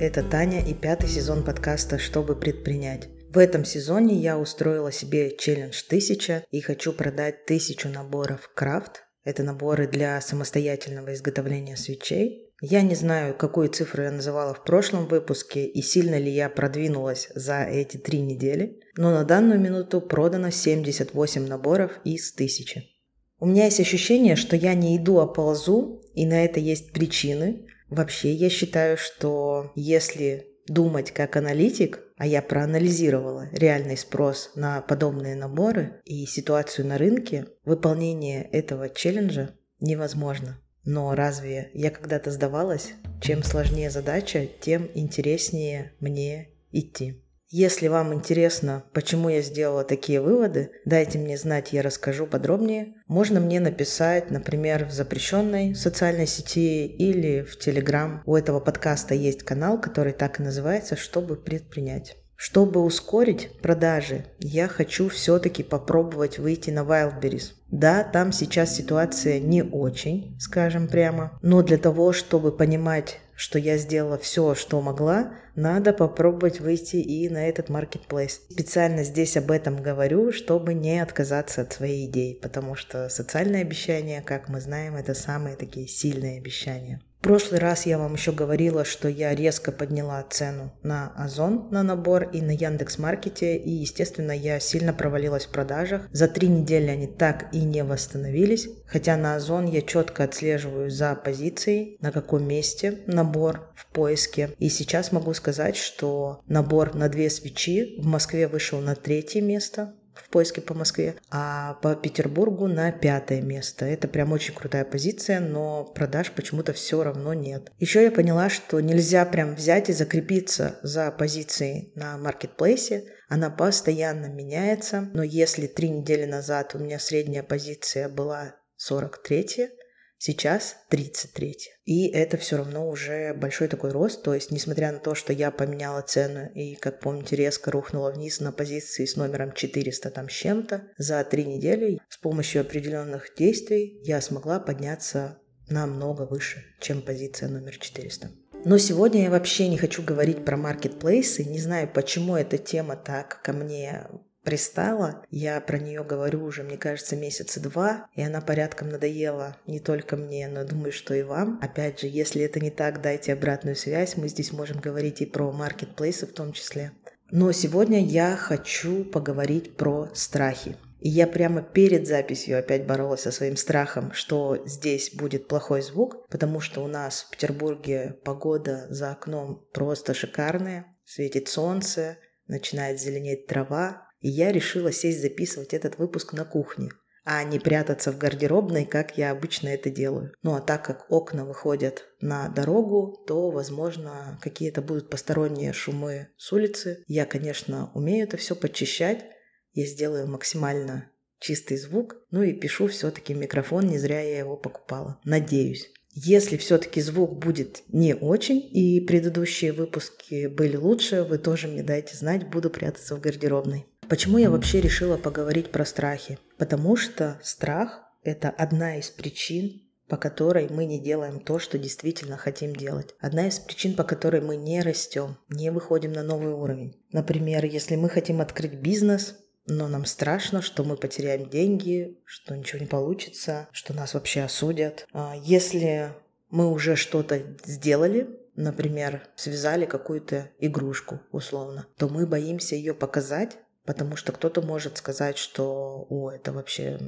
Это Таня и пятый сезон подкаста «Чтобы предпринять». В этом сезоне я устроила себе челлендж 1000 и хочу продать тысячу наборов крафт. Это наборы для самостоятельного изготовления свечей. Я не знаю, какую цифру я называла в прошлом выпуске и сильно ли я продвинулась за эти три недели, но на данную минуту продано 78 наборов из 1000. У меня есть ощущение, что я не иду, а ползу, и на это есть причины. Вообще, я считаю, что если думать как аналитик, а я проанализировала реальный спрос на подобные наборы и ситуацию на рынке, выполнение этого челленджа невозможно. Но разве я когда-то сдавалась? Чем сложнее задача, тем интереснее мне идти. Если вам интересно, почему я сделала такие выводы, дайте мне знать, я расскажу подробнее. Можно мне написать, например, в запрещенной социальной сети или в Телеграм. У этого подкаста есть канал, который так и называется «Чтобы предпринять». Чтобы ускорить продажи, я хочу все-таки попробовать выйти на Wildberries. Да, там сейчас ситуация не очень, скажем прямо, но для того, чтобы понимать, что я сделала все, что могла, надо попробовать выйти и на этот маркетплейс. Специально здесь об этом говорю, чтобы не отказаться от своей идеи, потому что социальные обещания, как мы знаем, это самые такие сильные обещания. В прошлый раз я вам еще говорила, что я резко подняла цену на Озон на набор и на Яндекс Маркете, и, естественно, я сильно провалилась в продажах. За три недели они так и не восстановились, хотя на Озон я четко отслеживаю за позицией, на каком месте набор в поиске. И сейчас могу сказать, что набор на две свечи в Москве вышел на третье место, в поиске по Москве, а по Петербургу на пятое место. Это прям очень крутая позиция, но продаж почему-то все равно нет. Еще я поняла, что нельзя прям взять и закрепиться за позицией на маркетплейсе. Она постоянно меняется, но если три недели назад у меня средняя позиция была 43, Сейчас 33. И это все равно уже большой такой рост. То есть, несмотря на то, что я поменяла цену и, как помните, резко рухнула вниз на позиции с номером 400 там с чем-то, за три недели с помощью определенных действий я смогла подняться намного выше, чем позиция номер 400. Но сегодня я вообще не хочу говорить про маркетплейсы. Не знаю, почему эта тема так ко мне пристала. Я про нее говорю уже, мне кажется, месяца два, и она порядком надоела не только мне, но думаю, что и вам. Опять же, если это не так, дайте обратную связь. Мы здесь можем говорить и про маркетплейсы в том числе. Но сегодня я хочу поговорить про страхи. И я прямо перед записью опять боролась со своим страхом, что здесь будет плохой звук, потому что у нас в Петербурге погода за окном просто шикарная. Светит солнце, начинает зеленеть трава, и я решила сесть записывать этот выпуск на кухне, а не прятаться в гардеробной, как я обычно это делаю. Ну а так как окна выходят на дорогу, то, возможно, какие-то будут посторонние шумы с улицы. Я, конечно, умею это все подчищать. Я сделаю максимально чистый звук. Ну и пишу все-таки микрофон, не зря я его покупала. Надеюсь. Если все-таки звук будет не очень, и предыдущие выпуски были лучше, вы тоже мне дайте знать, буду прятаться в гардеробной. Почему я вообще решила поговорить про страхи? Потому что страх – это одна из причин, по которой мы не делаем то, что действительно хотим делать. Одна из причин, по которой мы не растем, не выходим на новый уровень. Например, если мы хотим открыть бизнес, но нам страшно, что мы потеряем деньги, что ничего не получится, что нас вообще осудят. А если мы уже что-то сделали, например, связали какую-то игрушку условно, то мы боимся ее показать, Потому что кто-то может сказать, что «О, это вообще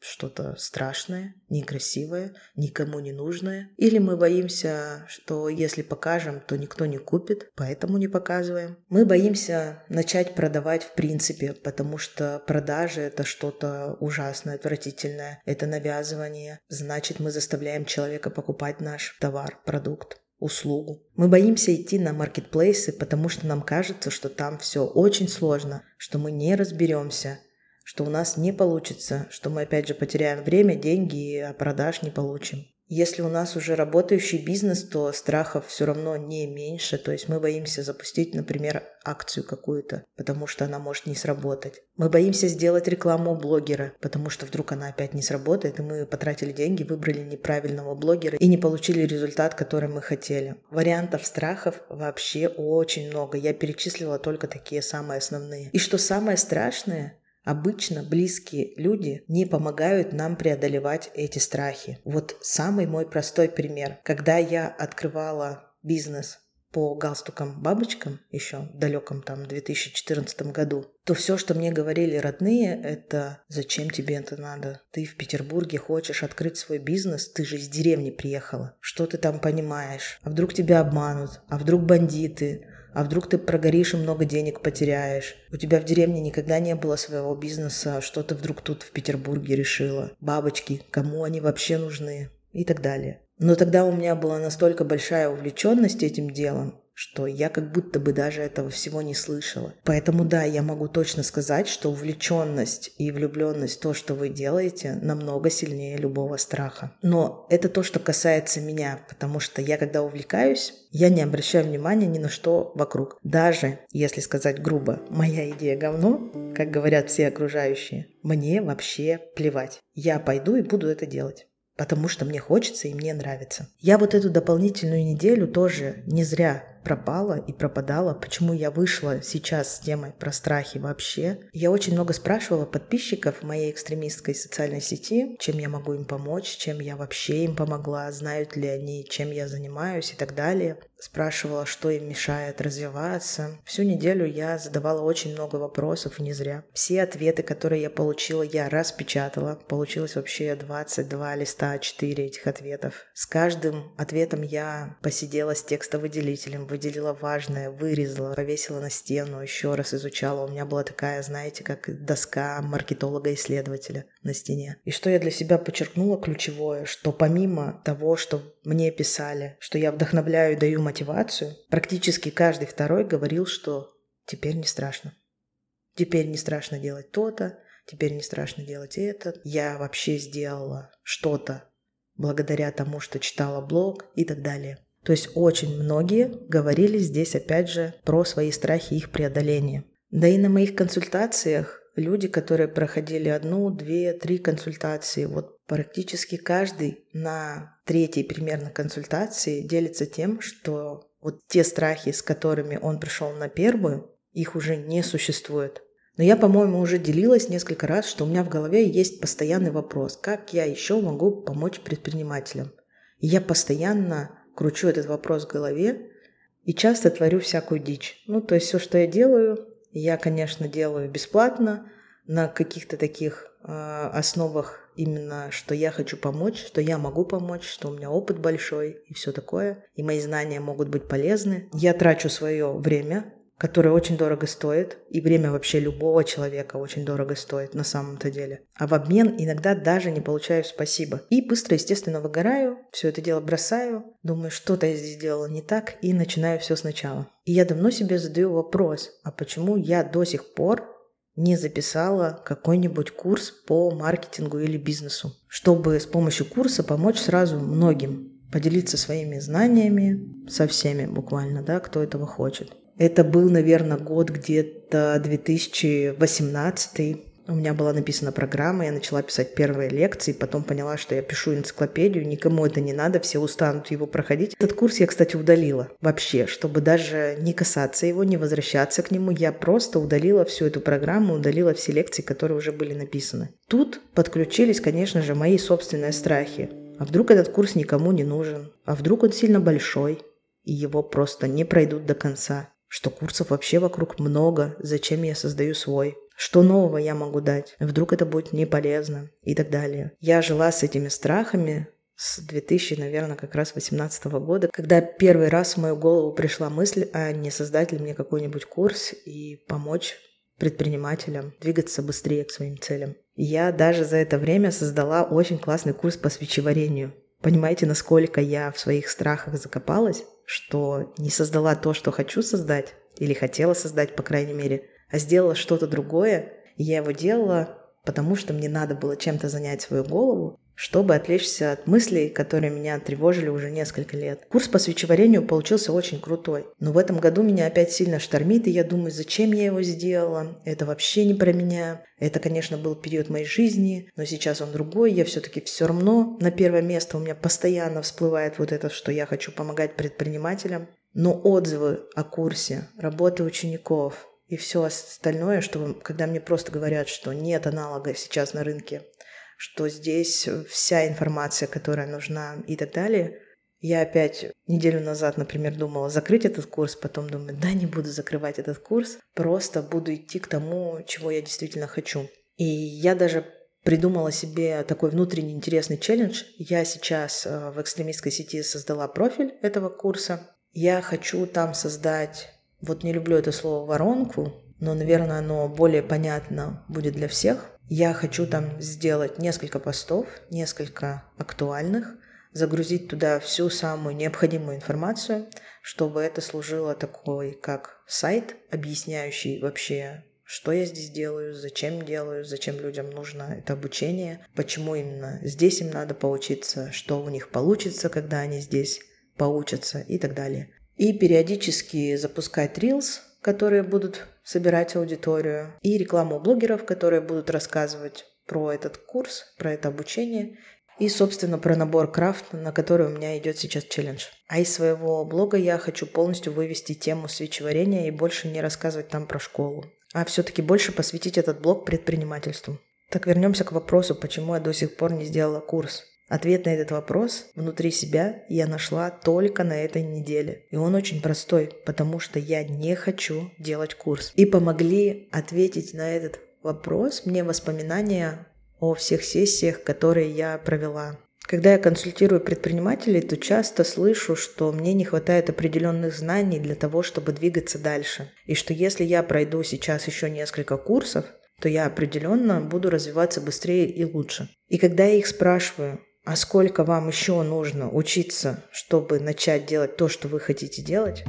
что-то страшное, некрасивое, никому не нужное. Или мы боимся, что если покажем, то никто не купит, поэтому не показываем. Мы боимся начать продавать в принципе, потому что продажи это что-то ужасное, отвратительное, это навязывание. Значит, мы заставляем человека покупать наш товар, продукт услугу. Мы боимся идти на маркетплейсы, потому что нам кажется, что там все очень сложно, что мы не разберемся, что у нас не получится, что мы опять же потеряем время, деньги, а продаж не получим. Если у нас уже работающий бизнес, то страхов все равно не меньше. То есть мы боимся запустить, например, акцию какую-то, потому что она может не сработать. Мы боимся сделать рекламу блогера, потому что вдруг она опять не сработает, и мы потратили деньги, выбрали неправильного блогера и не получили результат, который мы хотели. Вариантов страхов вообще очень много. Я перечислила только такие самые основные. И что самое страшное, Обычно близкие люди не помогают нам преодолевать эти страхи. Вот самый мой простой пример. Когда я открывала бизнес по галстукам-бабочкам еще в далеком там 2014 году, то все, что мне говорили родные, это «Зачем тебе это надо? Ты в Петербурге хочешь открыть свой бизнес? Ты же из деревни приехала. Что ты там понимаешь? А вдруг тебя обманут? А вдруг бандиты? А вдруг ты прогоришь и много денег потеряешь? У тебя в деревне никогда не было своего бизнеса, что ты вдруг тут в Петербурге решила? Бабочки, кому они вообще нужны? И так далее. Но тогда у меня была настолько большая увлеченность этим делом, что я как будто бы даже этого всего не слышала. Поэтому да, я могу точно сказать, что увлеченность и влюбленность, то, что вы делаете, намного сильнее любого страха. Но это то, что касается меня, потому что я, когда увлекаюсь, я не обращаю внимания ни на что вокруг. Даже, если сказать грубо, моя идея говно, как говорят все окружающие, мне вообще плевать. Я пойду и буду это делать потому что мне хочется и мне нравится. Я вот эту дополнительную неделю тоже не зря пропала и пропадала, почему я вышла сейчас с темой про страхи вообще. Я очень много спрашивала подписчиков моей экстремистской социальной сети, чем я могу им помочь, чем я вообще им помогла, знают ли они, чем я занимаюсь и так далее спрашивала, что им мешает развиваться. Всю неделю я задавала очень много вопросов, не зря. Все ответы, которые я получила, я распечатала. Получилось вообще 22 листа, 4 этих ответов. С каждым ответом я посидела с текстовыделителем, выделила важное, вырезала, повесила на стену, еще раз изучала. У меня была такая, знаете, как доска маркетолога-исследователя на стене. И что я для себя подчеркнула ключевое, что помимо того, что мне писали, что я вдохновляю и даю мотивацию, практически каждый второй говорил, что теперь не страшно. Теперь не страшно делать то-то, теперь не страшно делать это. Я вообще сделала что-то благодаря тому, что читала блог и так далее. То есть очень многие говорили здесь опять же про свои страхи и их преодоление. Да и на моих консультациях люди, которые проходили одну, две, три консультации, вот практически каждый на третьей примерно консультации делится тем, что вот те страхи, с которыми он пришел на первую, их уже не существует. Но я, по-моему, уже делилась несколько раз, что у меня в голове есть постоянный вопрос, как я еще могу помочь предпринимателям. И я постоянно кручу этот вопрос в голове и часто творю всякую дичь. Ну, то есть все, что я делаю, я, конечно, делаю бесплатно на каких-то таких э, основах именно, что я хочу помочь, что я могу помочь, что у меня опыт большой и все такое, и мои знания могут быть полезны. Я трачу свое время которое очень дорого стоит, и время вообще любого человека очень дорого стоит на самом-то деле. А в обмен иногда даже не получаю спасибо. И быстро, естественно, выгораю, все это дело бросаю, думаю, что-то я здесь сделала не так, и начинаю все сначала. И я давно себе задаю вопрос, а почему я до сих пор не записала какой-нибудь курс по маркетингу или бизнесу, чтобы с помощью курса помочь сразу многим, поделиться своими знаниями со всеми буквально, да, кто этого хочет. Это был, наверное, год где-то 2018. У меня была написана программа, я начала писать первые лекции, потом поняла, что я пишу энциклопедию, никому это не надо, все устанут его проходить. Этот курс я, кстати, удалила вообще, чтобы даже не касаться его, не возвращаться к нему. Я просто удалила всю эту программу, удалила все лекции, которые уже были написаны. Тут подключились, конечно же, мои собственные страхи. А вдруг этот курс никому не нужен? А вдруг он сильно большой? И его просто не пройдут до конца что курсов вообще вокруг много, зачем я создаю свой, что нового я могу дать, вдруг это будет не полезно и так далее. Я жила с этими страхами с 2000, наверное, как раз 18 года, когда первый раз в мою голову пришла мысль, а не создать ли мне какой-нибудь курс и помочь предпринимателям двигаться быстрее к своим целям. Я даже за это время создала очень классный курс по свечеварению. Понимаете, насколько я в своих страхах закопалась? Что не создала то, что хочу создать, или хотела создать, по крайней мере, а сделала что-то другое. И я его делала, потому что мне надо было чем-то занять свою голову. Чтобы отвлечься от мыслей, которые меня тревожили уже несколько лет. Курс по свечеварению получился очень крутой, но в этом году меня опять сильно штормит, и я думаю, зачем я его сделала, это вообще не про меня. Это, конечно, был период моей жизни, но сейчас он другой, я все-таки все равно на первое место у меня постоянно всплывает вот это, что я хочу помогать предпринимателям. Но отзывы о курсе, работы учеников, и все остальное, что когда мне просто говорят, что нет аналога сейчас на рынке что здесь вся информация, которая нужна и так далее. Я опять неделю назад, например, думала закрыть этот курс, потом думаю, да, не буду закрывать этот курс, просто буду идти к тому, чего я действительно хочу. И я даже придумала себе такой внутренний интересный челлендж. Я сейчас э, в экстремистской сети создала профиль этого курса. Я хочу там создать, вот не люблю это слово воронку, но, наверное, оно более понятно будет для всех. Я хочу там сделать несколько постов, несколько актуальных, загрузить туда всю самую необходимую информацию, чтобы это служило такой, как сайт, объясняющий вообще, что я здесь делаю, зачем делаю, зачем людям нужно это обучение, почему именно здесь им надо поучиться, что у них получится, когда они здесь поучатся и так далее. И периодически запускать Reels, которые будут собирать аудиторию, и рекламу блогеров, которые будут рассказывать про этот курс, про это обучение и, собственно, про набор крафт, на который у меня идет сейчас челлендж. А из своего блога я хочу полностью вывести тему свечеварения и больше не рассказывать там про школу, а все-таки больше посвятить этот блог предпринимательству. Так вернемся к вопросу, почему я до сих пор не сделала курс. Ответ на этот вопрос внутри себя я нашла только на этой неделе. И он очень простой, потому что я не хочу делать курс. И помогли ответить на этот вопрос мне воспоминания о всех сессиях, которые я провела. Когда я консультирую предпринимателей, то часто слышу, что мне не хватает определенных знаний для того, чтобы двигаться дальше. И что если я пройду сейчас еще несколько курсов, то я определенно буду развиваться быстрее и лучше. И когда я их спрашиваю, а сколько вам еще нужно учиться, чтобы начать делать то, что вы хотите делать?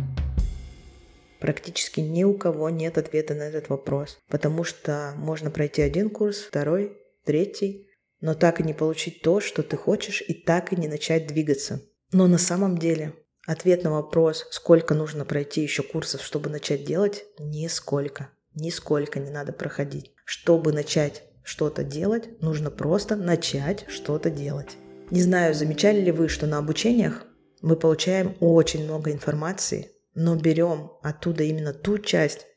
Практически ни у кого нет ответа на этот вопрос, потому что можно пройти один курс, второй, третий, но так и не получить то, что ты хочешь, и так и не начать двигаться. Но на самом деле ответ на вопрос, сколько нужно пройти еще курсов, чтобы начать делать, нисколько. Нисколько не надо проходить. Чтобы начать что-то делать, нужно просто начать что-то делать. Не знаю, замечали ли вы, что на обучениях мы получаем очень много информации, но берем оттуда именно ту часть,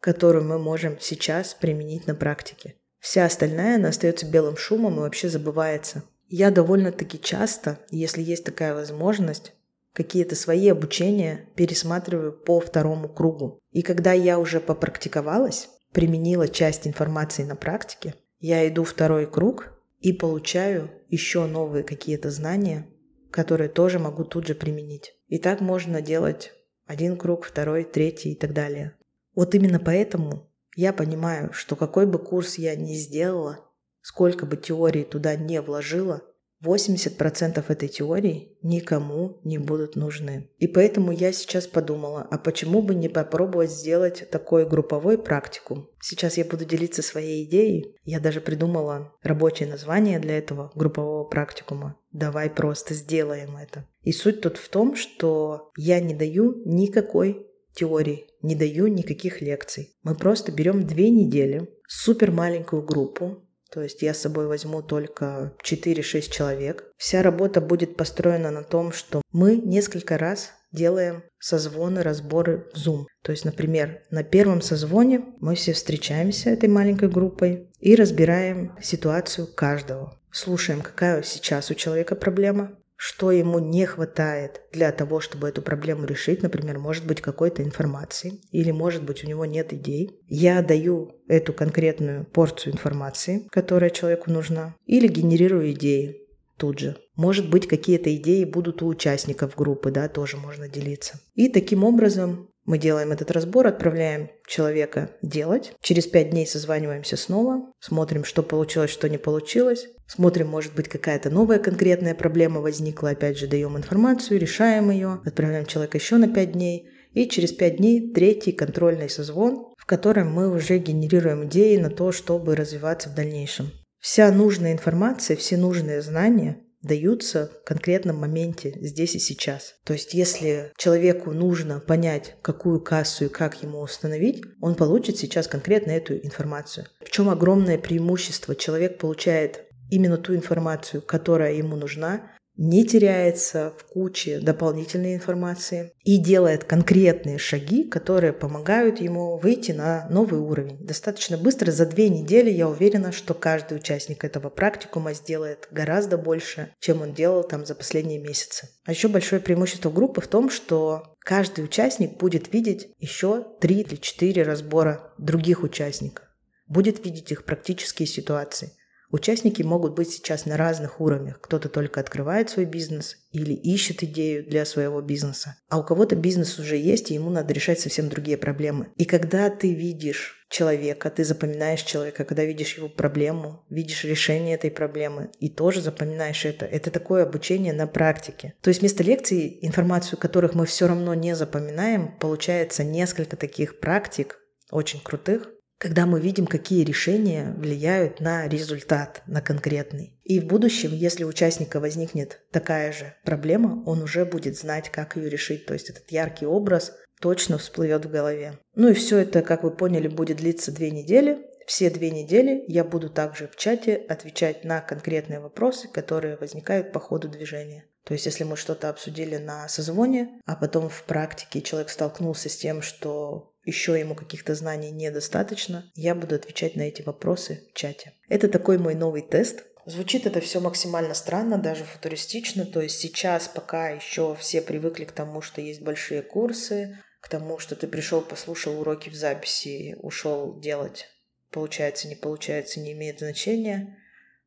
которую мы можем сейчас применить на практике. Вся остальная, она остается белым шумом и вообще забывается. Я довольно-таки часто, если есть такая возможность, какие-то свои обучения пересматриваю по второму кругу. И когда я уже попрактиковалась, применила часть информации на практике, я иду второй круг и получаю еще новые какие-то знания, которые тоже могу тут же применить. И так можно делать один круг, второй, третий и так далее. Вот именно поэтому я понимаю, что какой бы курс я ни сделала, сколько бы теории туда не вложила, 80% этой теории никому не будут нужны. И поэтому я сейчас подумала, а почему бы не попробовать сделать такой групповой практикум? Сейчас я буду делиться своей идеей. Я даже придумала рабочее название для этого группового практикума. Давай просто сделаем это. И суть тут в том, что я не даю никакой теории, не даю никаких лекций. Мы просто берем две недели, супер маленькую группу, то есть я с собой возьму только 4-6 человек. Вся работа будет построена на том, что мы несколько раз делаем созвоны, разборы в Zoom. То есть, например, на первом созвоне мы все встречаемся этой маленькой группой и разбираем ситуацию каждого. Слушаем, какая сейчас у человека проблема, что ему не хватает для того, чтобы эту проблему решить. Например, может быть какой-то информации или может быть у него нет идей. Я даю эту конкретную порцию информации, которая человеку нужна, или генерирую идеи тут же. Может быть, какие-то идеи будут у участников группы, да, тоже можно делиться. И таким образом мы делаем этот разбор, отправляем человека делать. Через пять дней созваниваемся снова, смотрим, что получилось, что не получилось. Смотрим, может быть, какая-то новая конкретная проблема возникла. Опять же, даем информацию, решаем ее, отправляем человека еще на пять дней. И через пять дней третий контрольный созвон, в котором мы уже генерируем идеи на то, чтобы развиваться в дальнейшем. Вся нужная информация, все нужные знания даются в конкретном моменте, здесь и сейчас. То есть, если человеку нужно понять, какую кассу и как ему установить, он получит сейчас конкретно эту информацию. В чем огромное преимущество? Человек получает именно ту информацию, которая ему нужна, не теряется в куче дополнительной информации и делает конкретные шаги, которые помогают ему выйти на новый уровень. Достаточно быстро, за две недели я уверена, что каждый участник этого практикума сделает гораздо больше, чем он делал там за последние месяцы. А еще большое преимущество группы в том, что каждый участник будет видеть еще три или четыре разбора других участников будет видеть их практические ситуации. Участники могут быть сейчас на разных уровнях. Кто-то только открывает свой бизнес или ищет идею для своего бизнеса. А у кого-то бизнес уже есть, и ему надо решать совсем другие проблемы. И когда ты видишь человека, ты запоминаешь человека, когда видишь его проблему, видишь решение этой проблемы и тоже запоминаешь это. Это такое обучение на практике. То есть вместо лекций, информацию которых мы все равно не запоминаем, получается несколько таких практик, очень крутых, когда мы видим, какие решения влияют на результат, на конкретный. И в будущем, если у участника возникнет такая же проблема, он уже будет знать, как ее решить. То есть этот яркий образ точно всплывет в голове. Ну и все это, как вы поняли, будет длиться две недели. Все две недели я буду также в чате отвечать на конкретные вопросы, которые возникают по ходу движения. То есть, если мы что-то обсудили на созвоне, а потом в практике человек столкнулся с тем, что еще ему каких-то знаний недостаточно, я буду отвечать на эти вопросы в чате. Это такой мой новый тест. Звучит это все максимально странно, даже футуристично. То есть сейчас, пока еще все привыкли к тому, что есть большие курсы, к тому, что ты пришел, послушал уроки в записи, ушел делать. Получается, не получается, не имеет значения.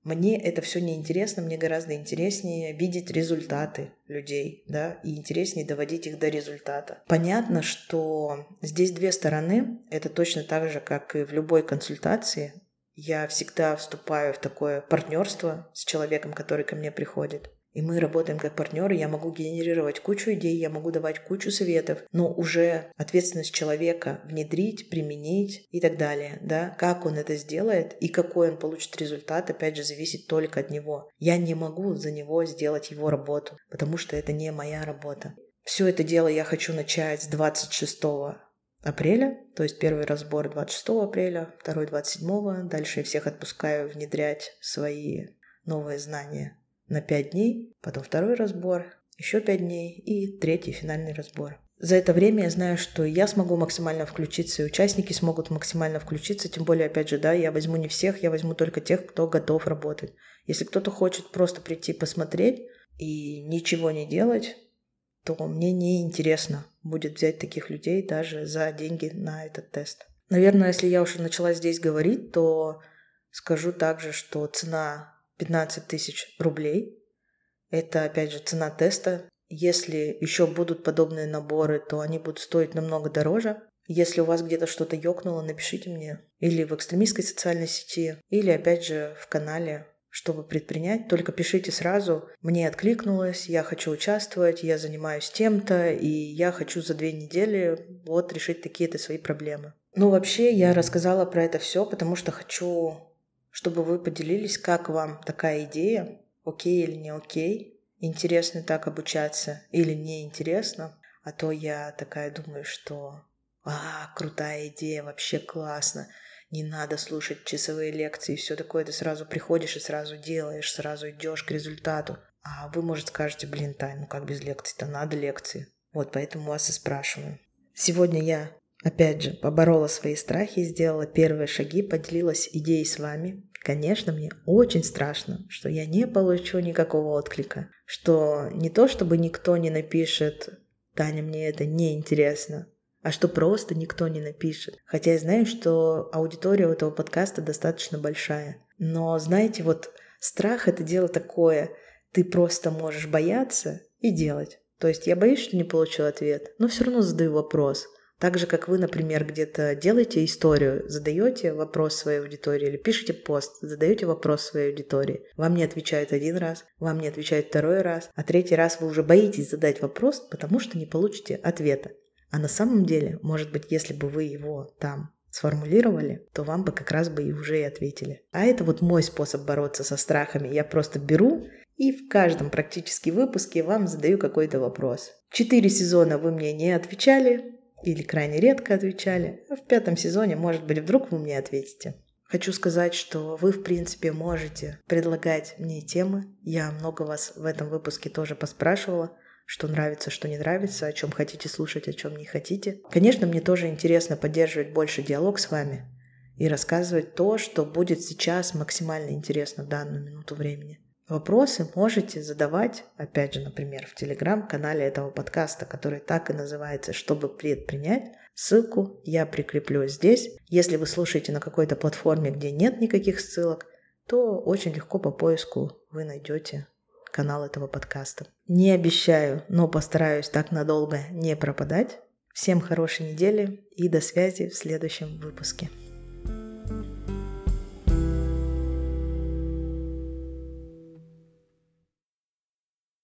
Мне это все не интересно, мне гораздо интереснее видеть результаты людей, да, и интереснее доводить их до результата. Понятно, что здесь две стороны. Это точно так же, как и в любой консультации. Я всегда вступаю в такое партнерство с человеком, который ко мне приходит. И мы работаем как партнеры, я могу генерировать кучу идей, я могу давать кучу советов, но уже ответственность человека внедрить, применить и так далее, да, как он это сделает и какой он получит результат, опять же, зависит только от него. Я не могу за него сделать его работу, потому что это не моя работа. Все это дело я хочу начать с 26 апреля, то есть первый разбор 26 апреля, второй 27, дальше я всех отпускаю внедрять свои новые знания на 5 дней, потом второй разбор, еще 5 дней и третий финальный разбор. За это время я знаю, что я смогу максимально включиться, и участники смогут максимально включиться, тем более, опять же, да, я возьму не всех, я возьму только тех, кто готов работать. Если кто-то хочет просто прийти посмотреть и ничего не делать, то мне не интересно будет взять таких людей даже за деньги на этот тест. Наверное, если я уже начала здесь говорить, то скажу также, что цена 15 тысяч рублей. Это, опять же, цена теста. Если еще будут подобные наборы, то они будут стоить намного дороже. Если у вас где-то что-то ёкнуло, напишите мне. Или в экстремистской социальной сети, или, опять же, в канале чтобы предпринять, только пишите сразу. Мне откликнулось, я хочу участвовать, я занимаюсь тем-то, и я хочу за две недели вот решить такие-то свои проблемы. Ну, вообще, я рассказала про это все, потому что хочу чтобы вы поделились, как вам такая идея, окей или не окей, интересно так обучаться или не интересно, а то я такая думаю, что а, крутая идея, вообще классно, не надо слушать часовые лекции, все такое, ты сразу приходишь и сразу делаешь, сразу идешь к результату. А вы, может, скажете, блин, Тань, ну как без лекций-то, надо лекции. Вот поэтому вас и спрашиваю. Сегодня я Опять же, поборола свои страхи, сделала первые шаги, поделилась идеей с вами. Конечно, мне очень страшно, что я не получу никакого отклика, что не то, чтобы никто не напишет «Таня, мне это не интересно», а что просто никто не напишет. Хотя я знаю, что аудитория у этого подкаста достаточно большая. Но знаете, вот страх — это дело такое. Ты просто можешь бояться и делать. То есть я боюсь, что не получу ответ, но все равно задаю вопрос — так же, как вы, например, где-то делаете историю, задаете вопрос своей аудитории или пишете пост, задаете вопрос своей аудитории. Вам не отвечают один раз, вам не отвечают второй раз, а третий раз вы уже боитесь задать вопрос, потому что не получите ответа. А на самом деле, может быть, если бы вы его там сформулировали, то вам бы как раз бы и уже и ответили. А это вот мой способ бороться со страхами. Я просто беру и в каждом практически выпуске вам задаю какой-то вопрос. Четыре сезона вы мне не отвечали или крайне редко отвечали, в пятом сезоне, может быть, вдруг вы мне ответите. Хочу сказать, что вы, в принципе, можете предлагать мне темы. Я много вас в этом выпуске тоже поспрашивала что нравится, что не нравится, о чем хотите слушать, о чем не хотите. Конечно, мне тоже интересно поддерживать больше диалог с вами и рассказывать то, что будет сейчас максимально интересно в данную минуту времени. Вопросы можете задавать, опять же, например, в телеграм-канале этого подкаста, который так и называется «Чтобы предпринять». Ссылку я прикреплю здесь. Если вы слушаете на какой-то платформе, где нет никаких ссылок, то очень легко по поиску вы найдете канал этого подкаста. Не обещаю, но постараюсь так надолго не пропадать. Всем хорошей недели и до связи в следующем выпуске.